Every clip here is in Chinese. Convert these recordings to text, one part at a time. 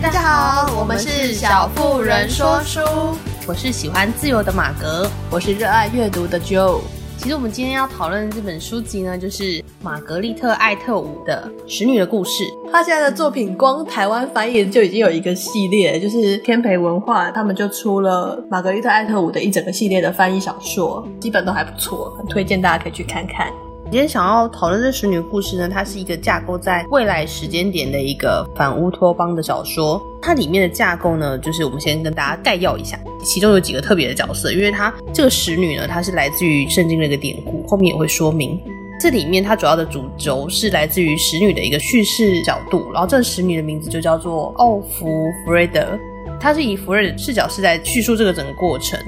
大家好，我们是小妇人说书，我是喜欢自由的马格，我是热爱阅读的 Joe。其实我们今天要讨论的这本书籍呢，就是玛格丽特·艾特伍的《使女的故事》。他现在的作品光台湾翻译就已经有一个系列，就是天培文化他们就出了玛格丽特·艾特伍的一整个系列的翻译小说，基本都还不错，很推荐大家可以去看看。今天想要讨论这使女的故事呢，它是一个架构在未来时间点的一个反乌托邦的小说。它里面的架构呢，就是我们先跟大家概要一下，其中有几个特别的角色，因为它这个使女呢，它是来自于圣经的一个典故，后面也会说明。这里面它主要的主轴是来自于使女的一个叙事角度，然后这个使女的名字就叫做奥芙弗瑞德，它是以弗瑞德视角是在叙述这个整个过程，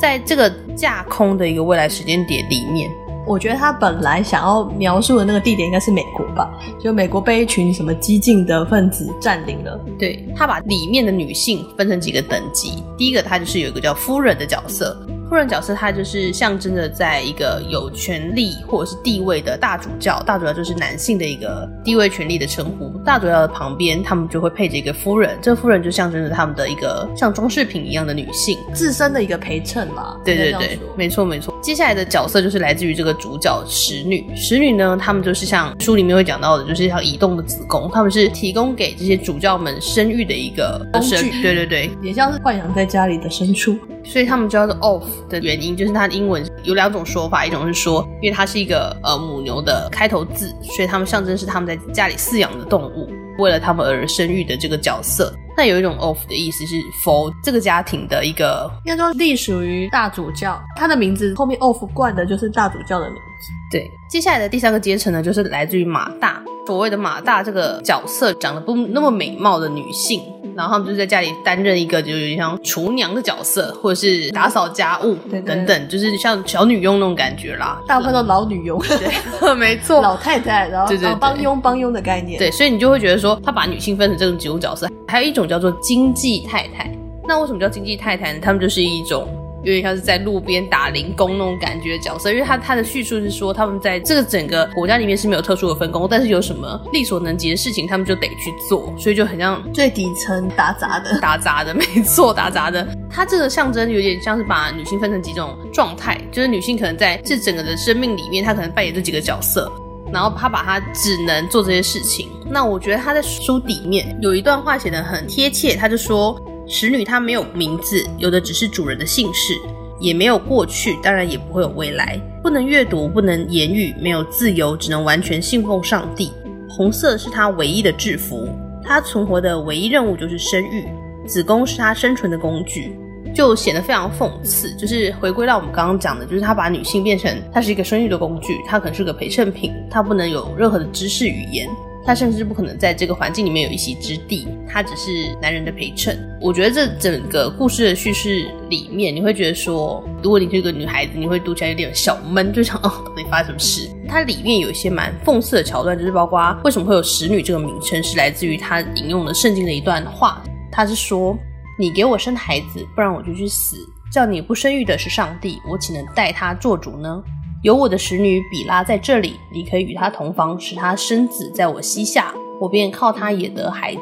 在这个架空的一个未来时间点里面。我觉得他本来想要描述的那个地点应该是美国吧，就美国被一群什么激进的分子占领了。对，他把里面的女性分成几个等级，第一个他就是有一个叫夫人的角色。夫人角色，她就是象征着在一个有权力或者是地位的大主教，大主教就是男性的一个地位权力的称呼。大主教的旁边，他们就会配着一个夫人，这个夫人就象征着他们的一个像装饰品一样的女性，自身的一个陪衬嘛。对对对，没错没错。接下来的角色就是来自于这个主角使女，使女呢，他们就是像书里面会讲到的，就是像移动的子宫，他们是提供给这些主教们生育的一个工具。对对对，也像是豢养在家里的牲畜。所以他们叫做 off 的原因，就是它的英文有两种说法，一种是说，因为它是一个呃母牛的开头字，所以他们象征是他们在家里饲养的动物，为了他们而生育的这个角色。那有一种 off 的意思是 for 这个家庭的一个，应该说隶属于大主教，他的名字后面 off 冠的就是大主教的名字。对，接下来的第三个阶层呢，就是来自于马大，所谓的马大这个角色，长得不那么美貌的女性。然后他们就在家里担任一个，就有点像厨娘的角色，或者是打扫家务等等，就是像小女佣那种感觉啦。大部分都老女佣，对，没错，老太太，然后对对对，帮佣帮佣的概念。对，所以你就会觉得说，他把女性分成这种几种角色，还有一种叫做经济太太。那为什么叫经济太太呢？他们就是一种。有点像是在路边打零工那种感觉的角色，因为他他的叙述是说，他们在这个整个国家里面是没有特殊的分工，但是有什么力所能及的事情，他们就得去做，所以就很像最底层打杂的，打杂的，没错，打杂的。他这个象征有点像是把女性分成几种状态，就是女性可能在这整个的生命里面，她可能扮演这几个角色，然后她把她只能做这些事情。那我觉得他在书底面有一段话写得很贴切，他就说。使女她没有名字，有的只是主人的姓氏，也没有过去，当然也不会有未来。不能阅读，不能言语，没有自由，只能完全信奉上帝。红色是她唯一的制服，她存活的唯一任务就是生育，子宫是她生存的工具，就显得非常讽刺。就是回归到我们刚刚讲的，就是他把女性变成她是一个生育的工具，她可能是个陪衬品，她不能有任何的知识语言。他甚至不可能在这个环境里面有一席之地，他只是男人的陪衬。我觉得这整个故事的叙事里面，你会觉得说，如果你是一个女孩子，你会读起来有点小闷，就想哦，到底发生什么事？它里面有一些蛮讽刺的桥段，就是包括为什么会有使女这个名称，是来自于他引用了圣经的一段话，他是说：“你给我生孩子，不然我就去死。叫你不生育的是上帝，我岂能代他做主呢？”有我的使女比拉在这里，你可以与她同房，使她生子在我膝下，我便靠她也得孩子。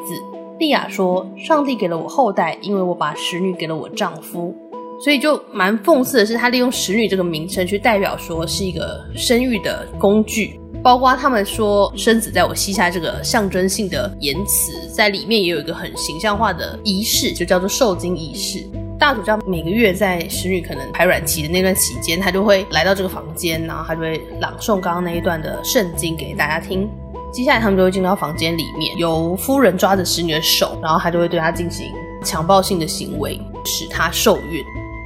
利亚说：“上帝给了我后代，因为我把使女给了我丈夫。”所以就蛮讽刺的是，他利用使女这个名称去代表说是一个生育的工具，包括他们说生子在我膝下这个象征性的言辞，在里面也有一个很形象化的仪式，就叫做受精仪式。大主教每个月在使女可能排卵期的那段期间，他就会来到这个房间，然后他就会朗诵刚刚那一段的圣经给大家听。接下来他们就会进到房间里面，由夫人抓着使女的手，然后他就会对她进行强暴性的行为，使她受孕。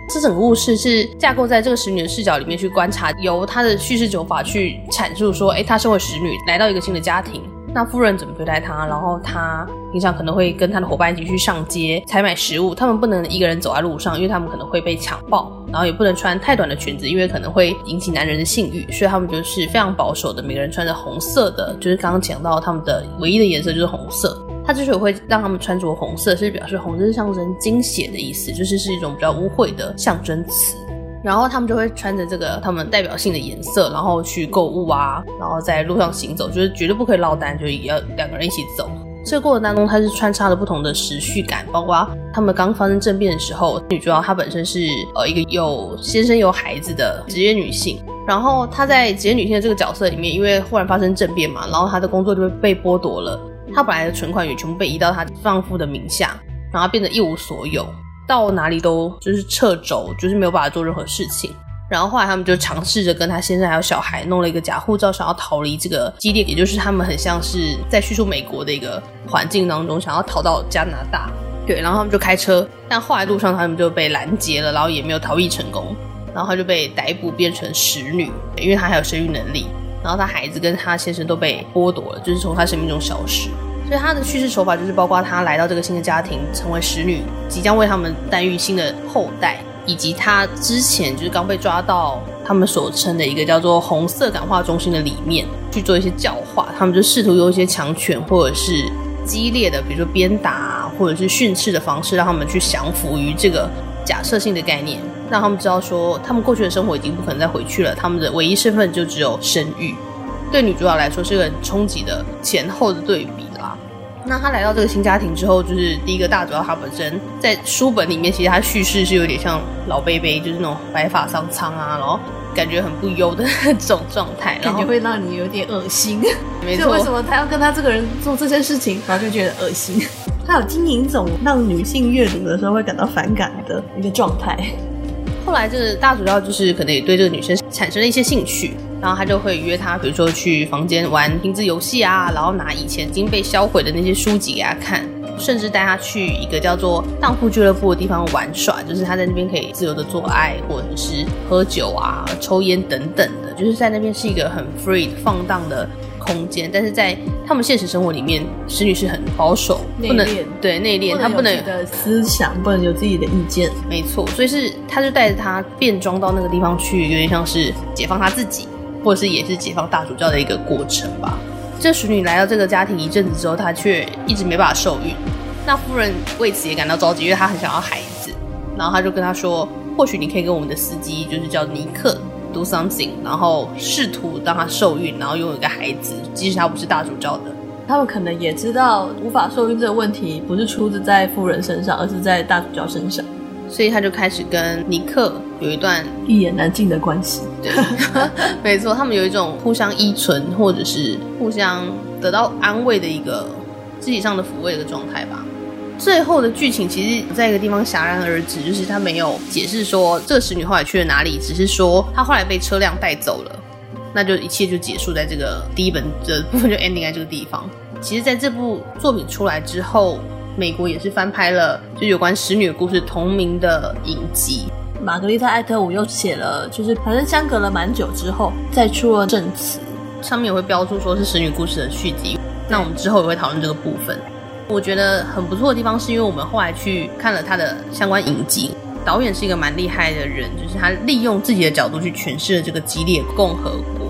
这整个故事是架构在这个使女的视角里面去观察，由她的叙事手法去阐述说，诶，她身为使女来到一个新的家庭。那夫人怎么对待他？然后他平常可能会跟他的伙伴一起去上街采买食物，他们不能一个人走在路上，因为他们可能会被强暴，然后也不能穿太短的裙子，因为可能会引起男人的性欲，所以他们就是非常保守的，每个人穿着红色的，就是刚刚讲到他们的唯一的颜色就是红色。他之所以会让他们穿着红色，是表示红色是象征精血的意思，就是是一种比较污秽的象征词。然后他们就会穿着这个他们代表性的颜色，然后去购物啊，然后在路上行走，就是绝对不可以落单，就也要两个人一起走。这这个过程当中，它是穿插了不同的时序感，包括他们刚发生政变的时候，女主角她本身是呃一个有先生有孩子的职业女性，然后她在职业女性的这个角色里面，因为忽然发生政变嘛，然后她的工作就被剥夺了，她本来的存款也全部被移到她丈夫的名下，然后变得一无所有，到哪里都就是掣肘，就是没有办法做任何事情。然后后来他们就尝试着跟他先生还有小孩弄了一个假护照，想要逃离这个基地，也就是他们很像是在叙述美国的一个环境当中，想要逃到加拿大。对，然后他们就开车，但后来路上他们就被拦截了，然后也没有逃逸成功，然后他就被逮捕变成使女，因为他还有生育能力。然后他孩子跟他先生都被剥夺了，就是从他生命中消失。所以他的叙事手法就是包括他来到这个新的家庭，成为使女，即将为他们诞育新的后代。以及他之前就是刚被抓到他们所称的一个叫做“红色感化中心”的里面去做一些教化，他们就试图用一些强权或者是激烈的，比如说鞭打或者是训斥的方式，让他们去降服于这个假设性的概念，让他们知道说他们过去的生活已经不可能再回去了，他们的唯一身份就只有生育。对女主角来说是个很冲击的前后的对比。那他来到这个新家庭之后，就是第一个大主要他本身在书本里面，其实他叙事是有点像老贝贝，就是那种白发苍苍啊，然后感觉很不优的那种状态，感觉会让你有点恶心。没错，就为什么他要跟他这个人做这些事情，然后就觉得恶心？他有经营一种让女性阅读的时候会感到反感的一个状态。后来这个大主要就是可能也对这个女生产生了一些兴趣。然后他就会约她，比如说去房间玩拼字游戏啊，然后拿以前已经被销毁的那些书籍给她看，甚至带她去一个叫做荡妇俱乐部的地方玩耍，就是她在那边可以自由的做爱，或者是喝酒啊、抽烟等等的，就是在那边是一个很 free 放荡的空间。但是在他们现实生活里面，使女是很保守，不能对内敛，她不能有自己的思想，不能有自己的意见。没错，所以是他就带着她变装到那个地方去，有点像是解放她自己。或者是也是解放大主教的一个过程吧。这使女来到这个家庭一阵子之后，她却一直没办法受孕。那夫人为此也感到着急，因为她很想要孩子。然后她就跟他说：“或许你可以跟我们的司机，就是叫尼克，do something，然后试图让她受孕，然后拥有一个孩子，即使她不是大主教的。”他们可能也知道无法受孕这个问题不是出自在夫人身上，而是在大主教身上。所以他就开始跟尼克有一段一言难尽的关系。对，没错，他们有一种互相依存，或者是互相得到安慰的一个肢体上的抚慰的状态吧。最后的剧情其实在一个地方戛然而止，就是他没有解释说这个使女后来去了哪里，只是说她后来被车辆带走了，那就一切就结束在这个第一本的部分就 ending 在这个地方。其实，在这部作品出来之后。美国也是翻拍了就有关使女故事同名的影集。玛格丽特·艾特伍又写了，就是反正相隔了蛮久之后再出了证词，上面也会标注说是使女故事的续集。那我们之后也会讨论这个部分。我觉得很不错的地方是因为我们后来去看了他的相关影集，导演是一个蛮厉害的人，就是他利用自己的角度去诠释了这个激烈共和国。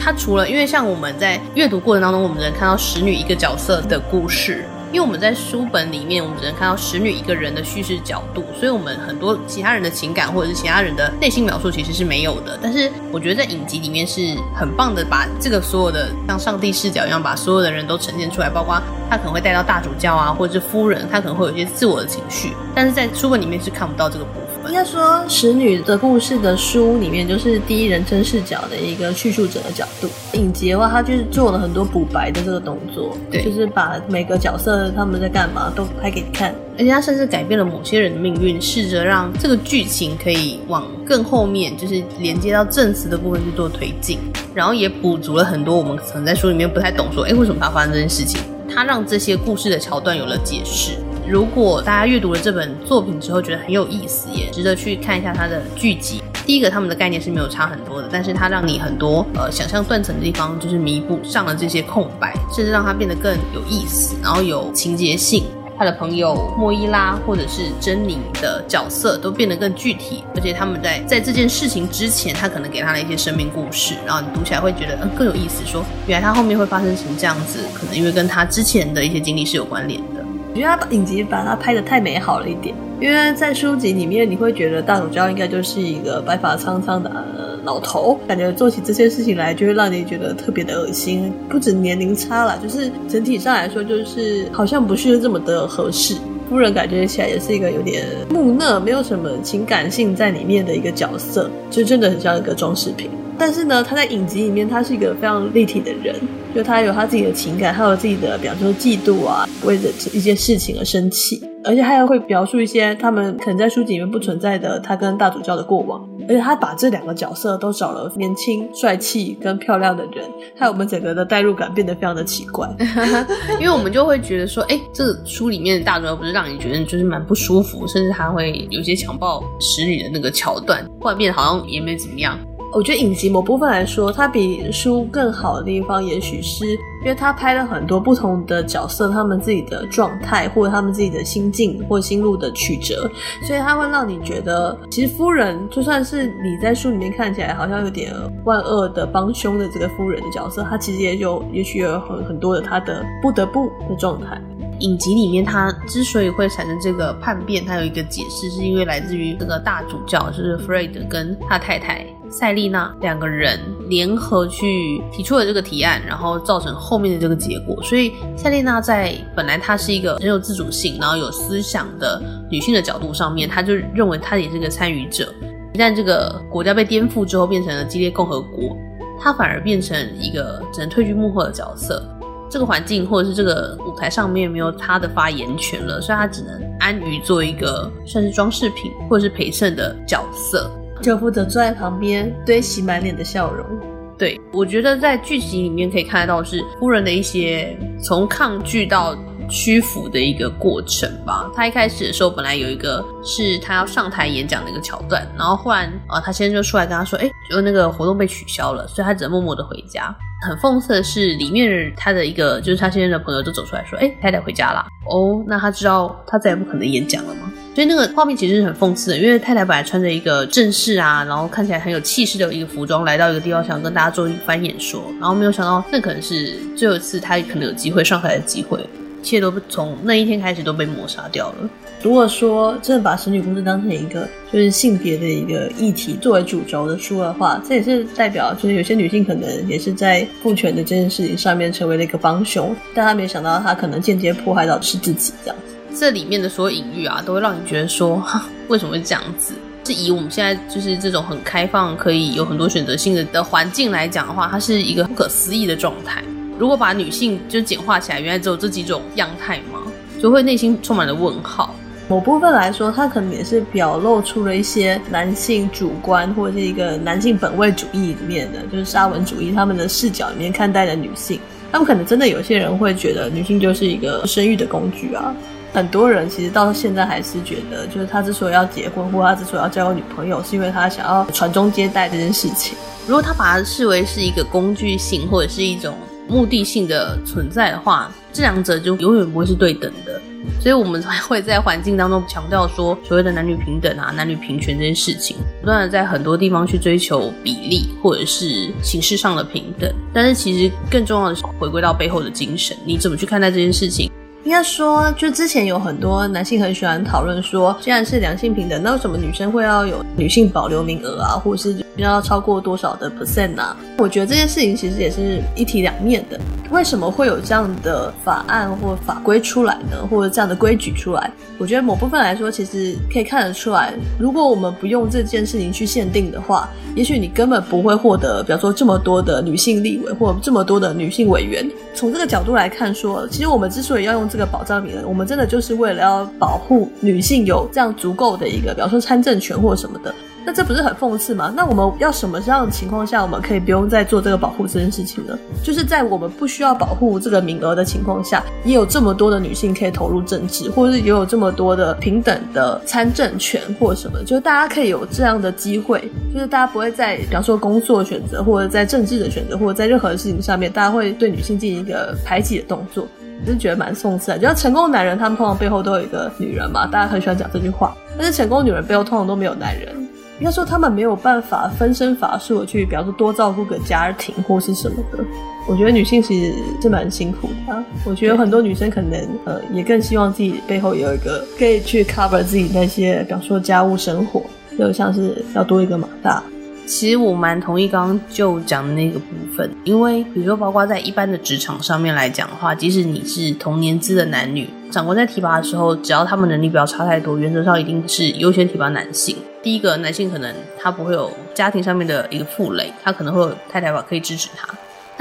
他除了因为像我们在阅读过程当中，我们只能看到使女一个角色的故事。因为我们在书本里面，我们只能看到使女一个人的叙事角度，所以我们很多其他人的情感或者是其他人的内心描述其实是没有的。但是我觉得在影集里面是很棒的，把这个所有的像上帝视角一样，把所有的人都呈现出来，包括他可能会带到大主教啊，或者是夫人，他可能会有一些自我的情绪，但是在书本里面是看不到这个部分。应该说，使女的故事的书里面就是第一人称视角的一个叙述者的角度。影集的话，他就是做了很多补白的这个动作，对，就是把每个角色。他们在干嘛都拍给你看，而且他甚至改变了某些人的命运，试着让这个剧情可以往更后面，就是连接到证词的部分去做推进，然后也补足了很多我们可能在书里面不太懂，说，哎，为什么他发生这件事情？他让这些故事的桥段有了解释。如果大家阅读了这本作品之后觉得很有意思，也值得去看一下它的剧集。第一个，他们的概念是没有差很多的，但是它让你很多呃想象断层的地方就是弥补上了这些空白，甚至让它变得更有意思，然后有情节性。他的朋友莫伊拉或者是珍妮的角色都变得更具体，而且他们在在这件事情之前，他可能给他了一些生命故事，然后你读起来会觉得嗯更有意思。说原来他后面会发生成这样子，可能因为跟他之前的一些经历是有关联的。我觉得他把影集把它拍的太美好了一点。因为在书籍里面，你会觉得大主教应该就是一个白发苍苍的、老头，感觉做起这些事情来就会让你觉得特别的恶心。不止年龄差啦，就是整体上来说，就是好像不是这么的合适。夫人感觉起来也是一个有点木讷，没有什么情感性在里面的一个角色，就真的很像一个装饰品。但是呢，他在影集里面，他是一个非常立体的人，就他有他自己的情感，他有自己的，比方说嫉妒啊，为了一件事情而生气，而且他还会表述一些他们可能在书籍里面不存在的他跟大主教的过往，而且他把这两个角色都找了年轻、帅气跟漂亮的人，害我们整个的代入感变得非常的奇怪，因为我们就会觉得说，哎，这书里面的大主教不是让你觉得就是蛮不舒服，甚至他会有些强暴使女的那个桥段，后来变得好像也没怎么样。我觉得影集某部分来说，它比书更好的地方，也许是因为它拍了很多不同的角色，他们自己的状态，或者他们自己的心境或心路的曲折，所以它会让你觉得，其实夫人就算是你在书里面看起来好像有点万恶的帮凶的这个夫人的角色，它其实也有，也许有很很多的他的不得不的状态。影集里面，他之所以会产生这个叛变，他有一个解释，是因为来自于这个大主教，就是弗瑞德跟他太太赛丽娜两个人联合去提出了这个提案，然后造成后面的这个结果。所以赛丽娜在本来她是一个很有自主性，然后有思想的女性的角度上面，她就认为她也是个参与者。一旦这个国家被颠覆之后，变成了激烈共和国，她反而变成一个只能退居幕后的角色。这个环境或者是这个舞台上面没有他的发言权了，所以他只能安于做一个算是装饰品或者是陪衬的角色，就负责坐在旁边堆起满脸的笑容。对，我觉得在剧集里面可以看得到是夫人的一些从抗拒到屈服的一个过程吧。他一开始的时候本来有一个是他要上台演讲的一个桥段，然后忽然啊，他先生就出来跟他说，哎，就那个活动被取消了，所以他只能默默的回家。很讽刺的是，里面他的一个就是他现在的朋友就走出来说：“哎，太太回家了。”哦，那他知道他再也不可能演讲了吗？所以那个画面其实是很讽刺的，因为太太本来穿着一个正式啊，然后看起来很有气势的一个服装，来到一个地方想跟大家做一番演说，然后没有想到那可能是最后一次她可能有机会上台的机会，一切都从那一天开始都被抹杀掉了。如果说真的把神女故事当成一个就是性别的一个议题作为主轴的书的话，这也是代表就是有些女性可能也是在父权的这件事情上面成为了一个帮凶，但她没想到她可能间接迫害到的是自己这样子。这里面的所有隐喻啊，都会让你觉得说，为什么会这样子？是以我们现在就是这种很开放、可以有很多选择性的的环境来讲的话，它是一个不可思议的状态。如果把女性就简化起来，原来只有这几种样态吗？就会内心充满了问号。某部分来说，它可能也是表露出了一些男性主观或者是一个男性本位主义里面的，就是沙文主义他们的视角里面看待的女性。他们可能真的有些人会觉得女性就是一个生育的工具啊。很多人其实到现在还是觉得，就是他之所以要结婚或他之所以要交个女朋友，是因为他想要传宗接代这件事情。如果他把它视为是一个工具性或者是一种目的性的存在的话，这两者就永远不会是对等的。所以，我们才会在环境当中强调说，所谓的男女平等啊、男女平权这件事情，不断的在很多地方去追求比例或者是形式上的平等。但是，其实更重要的是回归到背后的精神，你怎么去看待这件事情？应该说，就之前有很多男性很喜欢讨论说，既然是两性平等，那为什么女生会要有女性保留名额啊，或者是要超过多少的 percent 啊？我觉得这件事情其实也是一体两面的。为什么会有这样的法案或法规出来呢？或者这样的规矩出来？我觉得某部分来说，其实可以看得出来，如果我们不用这件事情去限定的话，也许你根本不会获得，比方说这么多的女性立委或这么多的女性委员。从这个角度来看，说其实我们之所以要用这个保障名额，我们真的就是为了要保护女性有这样足够的一个，比方说参政权或什么的。那这不是很讽刺吗？那我们要什么样的情况下，我们可以不用再做这个保护这件事情呢？就是在我们不需要保护这个名额的情况下，也有这么多的女性可以投入政治，或者是也有这么多的平等的参政权或什么，就是大家可以有这样的机会，就是大家不会在比方说工作选择，或者在政治的选择，或者在任何的事情上面，大家会对女性进行一个排挤的动作，就是觉得蛮讽刺的。就像成功的男人，他们通常背后都有一个女人嘛，大家很喜欢讲这句话，但是成功的女人背后通常都没有男人。应该说，他们没有办法分身乏术的去，比方说多照顾个家庭或是什么的。我觉得女性其实是蛮辛苦的啊。我觉得很多女生可能呃也更希望自己背后有一个可以去 cover 自己那些，比方说家务生活，就像是要多一个马大。其实我蛮同意刚刚就讲的那个部分，因为比如说，包括在一般的职场上面来讲的话，即使你是同年资的男女，长官在提拔的时候，只要他们能力不要差太多，原则上一定是优先提拔男性。第一个，男性可能他不会有家庭上面的一个负累，他可能会有太太吧可以支持他。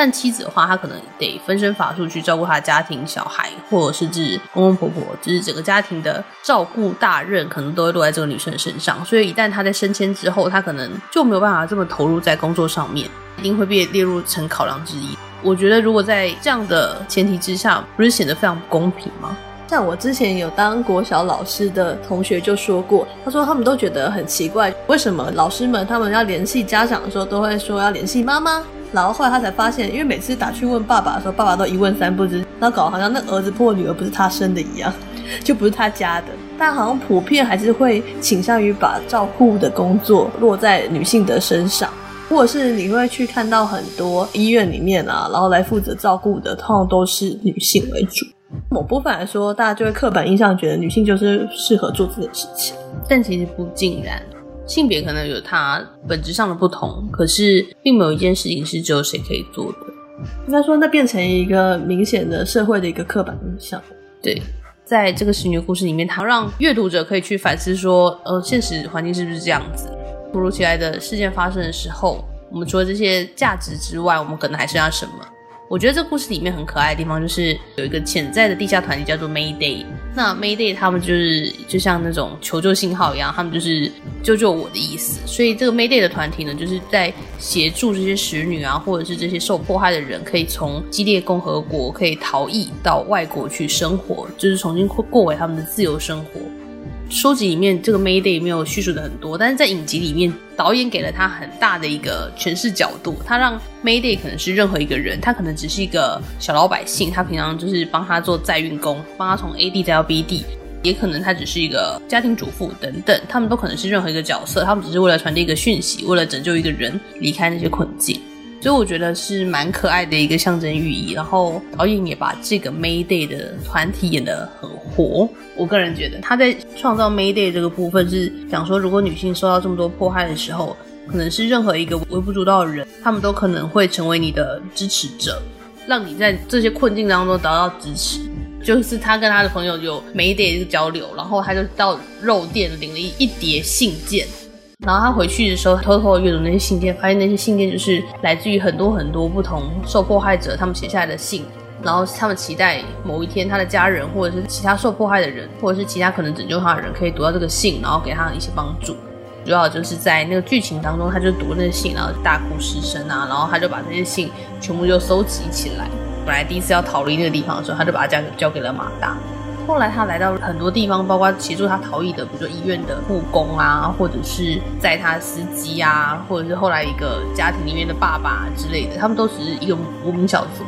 但妻子的话，她可能得分身乏术去照顾她的家庭、小孩，或者是指公公婆婆，就是整个家庭的照顾大任，可能都会落在这个女生身上。所以一旦她在升迁之后，她可能就没有办法这么投入在工作上面，一定会被列入成考量之一。我觉得，如果在这样的前提之下，不是显得非常不公平吗？像我之前有当国小老师的同学就说过，他说他们都觉得很奇怪，为什么老师们他们要联系家长的时候，都会说要联系妈妈。然后后来他才发现，因为每次打去问爸爸的时候，爸爸都一问三不知，然后搞得好像那儿子破女儿不是他生的一样，就不是他家的。但好像普遍还是会倾向于把照顾的工作落在女性的身上，或者是你会去看到很多医院里面啊，然后来负责照顾的，通常都是女性为主。某部分来说，大家就会刻板印象觉得女性就是适合做这件事情，但其实不尽然。性别可能有它本质上的不同，可是并没有一件事情是只有谁可以做的。应该说，那变成一个明显的社会的一个刻板印象。对，在这个十女故事里面，它让阅读者可以去反思说，呃，现实环境是不是这样子？突如其来的事件发生的时候，我们除了这些价值之外，我们可能还剩下什么？我觉得这故事里面很可爱的地方，就是有一个潜在的地下团体叫做 Mayday。那 Mayday 他们就是就像那种求救信号一样，他们就是救救我的意思。所以这个 Mayday 的团体呢，就是在协助这些使女啊，或者是这些受迫害的人，可以从激烈共和国可以逃逸到外国去生活，就是重新过过回他们的自由生活。书籍里面这个 Mayday 没有叙述的很多，但是在影集里面，导演给了他很大的一个诠释角度。他让 Mayday 可能是任何一个人，他可能只是一个小老百姓，他平常就是帮他做载运工，帮他从 A 地载到 B 地，也可能他只是一个家庭主妇等等，他们都可能是任何一个角色，他们只是为了传递一个讯息，为了拯救一个人离开那些困境。所以我觉得是蛮可爱的一个象征寓意，然后导演也把这个 Mayday 的团体演得很活。我个人觉得他在创造 Mayday 这个部分是讲说，如果女性受到这么多迫害的时候，可能是任何一个微不足道的人，他们都可能会成为你的支持者，让你在这些困境当中得到支持。就是他跟他的朋友有 Mayday 这个交流，然后他就到肉店领了一一叠信件。然后他回去的时候，偷偷的阅读那些信件，发现那些信件就是来自于很多很多不同受迫害者他们写下来的信。然后他们期待某一天他的家人，或者是其他受迫害的人，或者是其他可能拯救他的人，可以读到这个信，然后给他一些帮助。主要就是在那个剧情当中，他就读那个信，然后大哭失声啊，然后他就把这些信全部就收集起来。本来第一次要逃离那个地方的时候，他就把它交给交给了马大。后来他来到很多地方，包括协助他逃逸的，比如说医院的护工啊，或者是载他司机啊，或者是后来一个家庭里面的爸爸之类的，他们都只是一个无名小卒，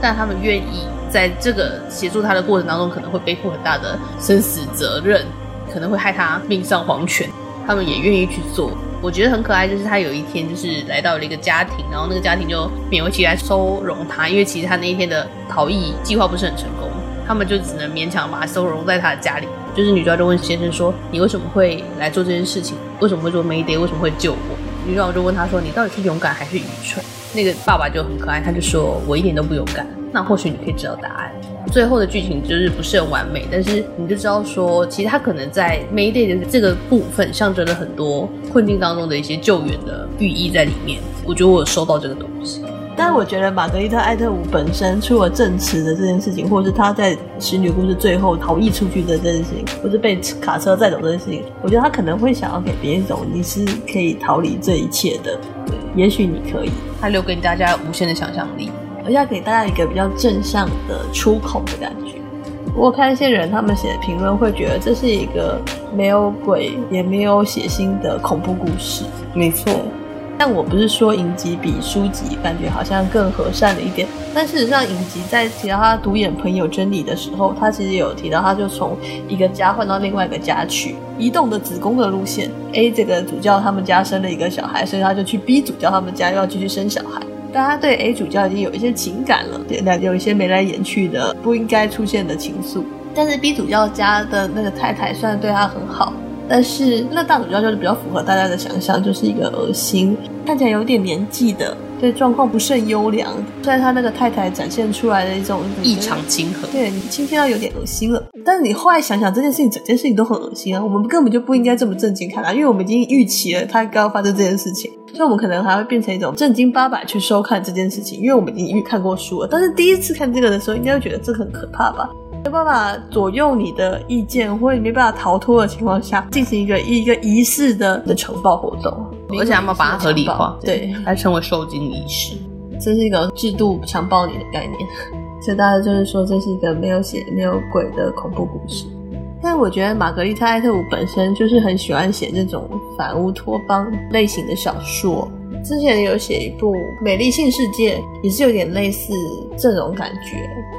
但他们愿意在这个协助他的过程当中，可能会背负很大的生死责任，可能会害他命丧黄泉，他们也愿意去做。我觉得很可爱，就是他有一天就是来到了一个家庭，然后那个家庭就勉为其难收容他，因为其实他那一天的逃逸计划不是很成功。他们就只能勉强把他收容在他的家里。就是女主角就问先生说：“你为什么会来做这件事情？为什么会做 Mayday？为什么会救我？”女主角就问他说：“你到底是勇敢还是愚蠢？”那个爸爸就很可爱，他就说：“我一点都不勇敢。”那或许你可以知道答案。最后的剧情就是不是很完美，但是你就知道说，其实他可能在 Mayday 的这个部分象征了很多困境当中的一些救援的寓意在里面。我觉得我有收到这个东西。但是我觉得玛格丽特·艾特伍本身出了证词的这件事情，或者是他在使女故事最后逃逸出去的这件事情，或是被卡车载走这件事情，我觉得他可能会想要给别人一种你是可以逃离这一切的，也许你可以，他留给大家无限的想象力，而且要给大家一个比较正向的出口的感觉。我看一些人他们写的评论，会觉得这是一个没有鬼也没有血腥的恐怖故事。没错。但我不是说影集比书籍感觉好像更和善了一点，但事实上影集在提到他独眼朋友真理的时候，他其实有提到，他就从一个家换到另外一个家去，移动的子宫的路线。A 这个主教他们家生了一个小孩，所以他就去 B 主教他们家又要继续生小孩。但他对 A 主教已经有一些情感了，对，那有一些眉来眼去的不应该出现的情愫。但是 B 主教家的那个太太虽然对他很好。但是那大主教就是比较符合大家的想象，就是一个恶心，看起来有点年纪的，对状况不甚优良，虽然他那个太太展现出来的一种异常亲和，对你倾听到有点恶心了。但是你后来想想，这件事情整件事情都很恶心啊，我们根本就不应该这么正经看他，因为我们已经预期了他刚刚发生这件事情，所以我们可能还会变成一种正经八百去收看这件事情，因为我们已经预看过书了。但是第一次看这个的时候，应该会觉得这个很可怕吧？没办法左右你的意见，或者你没办法逃脱的情况下，进行一个一个仪式的的强暴活动，而且他们把它合理化，对，还称为受精仪式，这是一个制度强暴你的概念。所以大家就是说，这是一个没有血没有鬼的恐怖故事。但我觉得玛格丽特·艾特伍本身就是很喜欢写这种反乌托邦类型的小说。之前有写一部《美丽新世界》，也是有点类似这种感觉。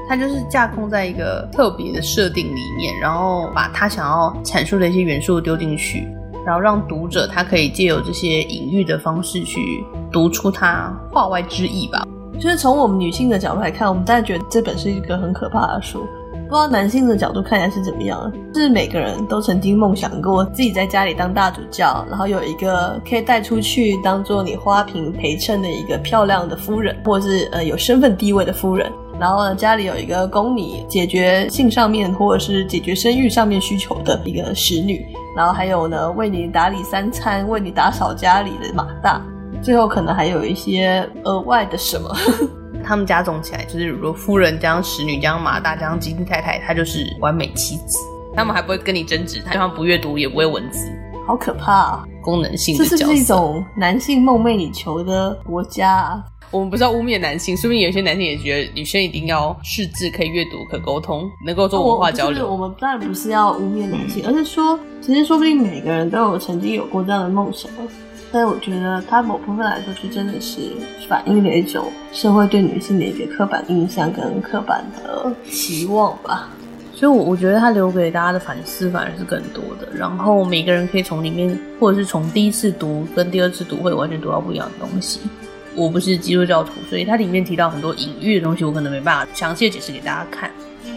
它就是架空在一个特别的设定里面，然后把他想要阐述的一些元素丢进去，然后让读者他可以借由这些隐喻的方式去读出他话外之意吧。就是从我们女性的角度来看，我们大家觉得这本是一个很可怕的书。不知道男性的角度看起来是怎么样？是每个人都曾经梦想过自己在家里当大主教，然后有一个可以带出去当做你花瓶陪衬的一个漂亮的夫人，或者是呃有身份地位的夫人。然后呢，家里有一个供你解决性上面或者是解决生育上面需求的一个使女。然后还有呢，为你打理三餐，为你打扫家里的马大。最后可能还有一些额外的什么。他们加总起来就是，如果夫人加上使女加上马大加上基金太太，她就是完美妻子。他们还不会跟你争执，他就算不阅读也不会文字，好可怕啊！功能性的角色，这是一种男性梦寐以求的国家啊？我们不是要污蔑男性，说不定有些男性也觉得女生一定要识字、可以阅读、可沟通、能够做文化交流。我，我们当然不是要污蔑男性，而是说，其实说不定每个人都有曾经有过这样的梦想。但是我觉得，它某部分来说，是真的是反映了一种社会对女性的一个刻板印象跟刻板的期望吧。所以，我我觉得它留给大家的反思反而是更多的。然后，每个人可以从里面，或者是从第一次读跟第二次读，会完全读到不一样的东西。我不是基督教徒，所以它里面提到很多隐喻的东西，我可能没办法详细的解释给大家看。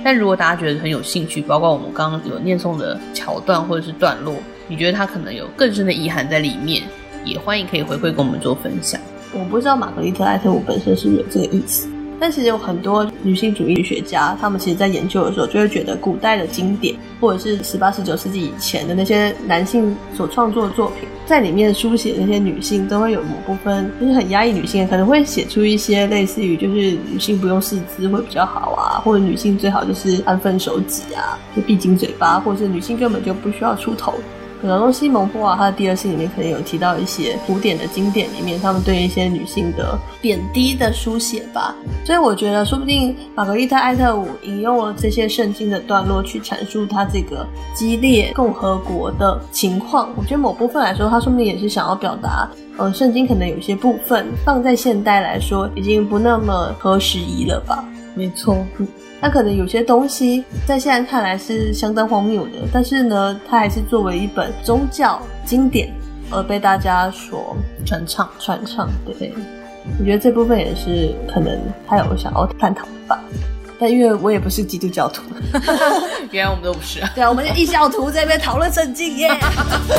但如果大家觉得很有兴趣，包括我们刚刚有念诵的桥段或者是段落，你觉得它可能有更深的遗涵在里面？也欢迎可以回馈跟我们做分享。我不知道玛格丽特·艾特伍本身是不是有这个意思，但其实有很多女性主义学家，他们其实在研究的时候，就会觉得古代的经典，或者是十八、十九世纪以前的那些男性所创作的作品，在里面书写那些女性，都会有某部分就是很压抑女性，可能会写出一些类似于就是女性不用四肢会比较好啊，或者女性最好就是安分守己啊，就闭紧嘴巴，或者是女性根本就不需要出头。可能西蒙波娃他的第二性里面可能有提到一些古典的经典里面，他们对一些女性的贬低的书写吧。所以我觉得，说不定玛格丽特·艾特伍引用了这些圣经的段落去阐述他这个激烈共和国的情况。我觉得某部分来说，他说不定也是想要表达，呃，圣经可能有些部分放在现代来说已经不那么合时宜了吧。没错。那可能有些东西在现在看来是相当荒谬的，但是呢，它还是作为一本宗教经典而被大家所传唱传唱。对，我觉得这部分也是可能他有想要探讨的吧。但因为我也不是基督教徒，原来我们都不是。对啊，我们就异教徒在那边讨论圣经耶。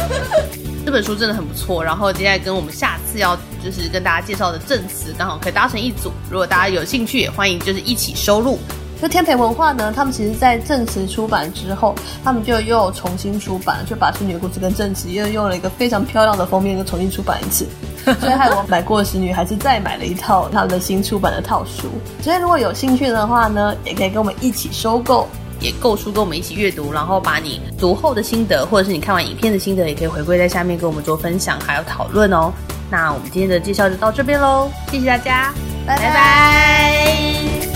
这本书真的很不错，然后接下来跟我们下次要就是跟大家介绍的证词刚好可以搭成一组。如果大家有兴趣，也欢迎就是一起收录。就天培文化呢，他们其实，在正词出版之后，他们就又重新出版，就把《使女的故事》跟正词又用了一个非常漂亮的封面，又重新出版一次。所以，害我买过的使女还是再买了一套他们的新出版的套书。所以，如果有兴趣的话呢，也可以跟我们一起收购，也购书跟我们一起阅读，然后把你读后的心得，或者是你看完影片的心得，也可以回归在下面跟我们做分享还有讨论哦。那我们今天的介绍就到这边喽，谢谢大家，拜拜。拜拜